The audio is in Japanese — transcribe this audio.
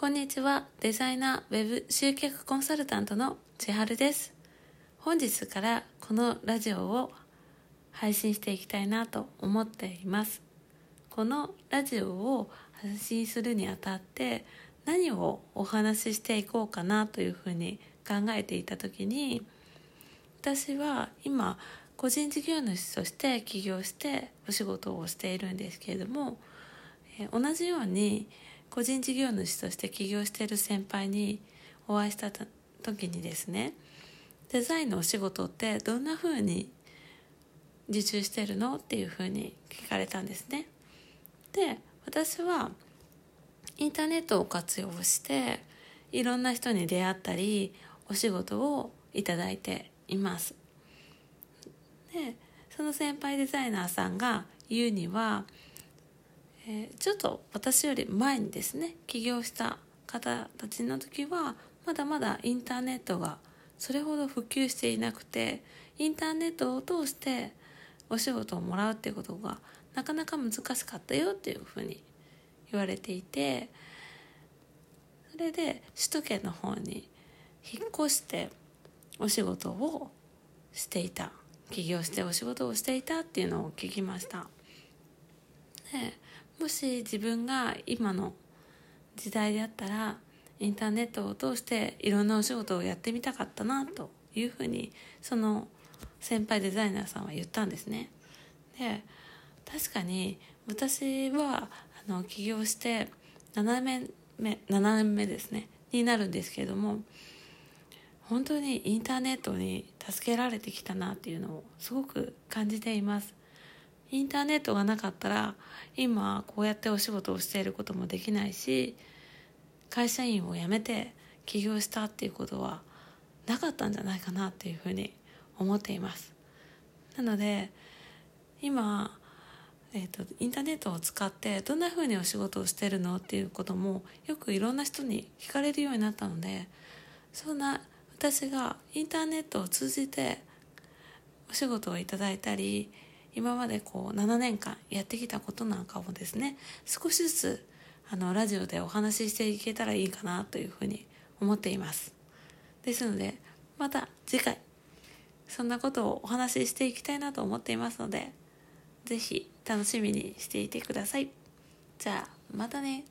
こんにちは。デザイナー、ウェブ集客コンサルタントの千春です。本日からこのラジオを配信していきたいなと思っています。このラジオを発信するにあたって何をお話ししていこうかなというふうに考えていた時に私は今個人事業主として起業してお仕事をしているんですけれども同じように個人事業主として起業している先輩にお会いした時にですねデザインのお仕事ってどんな風に受注してるの？っていう風に聞かれたんですね。で私はインターネットを活用していろんな人に出会ったりお仕事をいただいています。でその先輩デザイナーさんが言うにはえー、ちょっと私より前にですね起業した方たちの時はまだまだインターネットがそれほど普及していなくてインターネットを通してお仕事をもらうっていうことがなかなか難しかったよっていうふうに言われていてそれで首都圏の方に引っ越してお仕事をしていた起業してお仕事をしていたっていうのを聞きました。でもし自分が今の時代であったらインターネットを通していろんなお仕事をやってみたかったなというふうにその先輩デザイナーさんは言ったんですね。で確かに私はあの起業して7年目7年目ですねになるんですけれども本当にインターネットに助けられてきたなっていうのをすごく感じています。インターネットがなかったら今こうやってお仕事をしていることもできないし会社員を辞めて起業したっていうことはなかったんじゃないかなっていうふうに思っています。なので今、えーと、インターネットを使ってどんなふうにお仕事をしてるのっていうこともよくいろんな人に聞かれるようになったのでそんな私がインターネットを通じてお仕事をいただいたり今までこう7年間やってきたことなんかをですね少しずつあのラジオでお話ししていけたらいいかなというふうに思っています。ですのでまた次回そんなことをお話ししていきたいなと思っていますので是非楽しみにしていてください。じゃあまたね。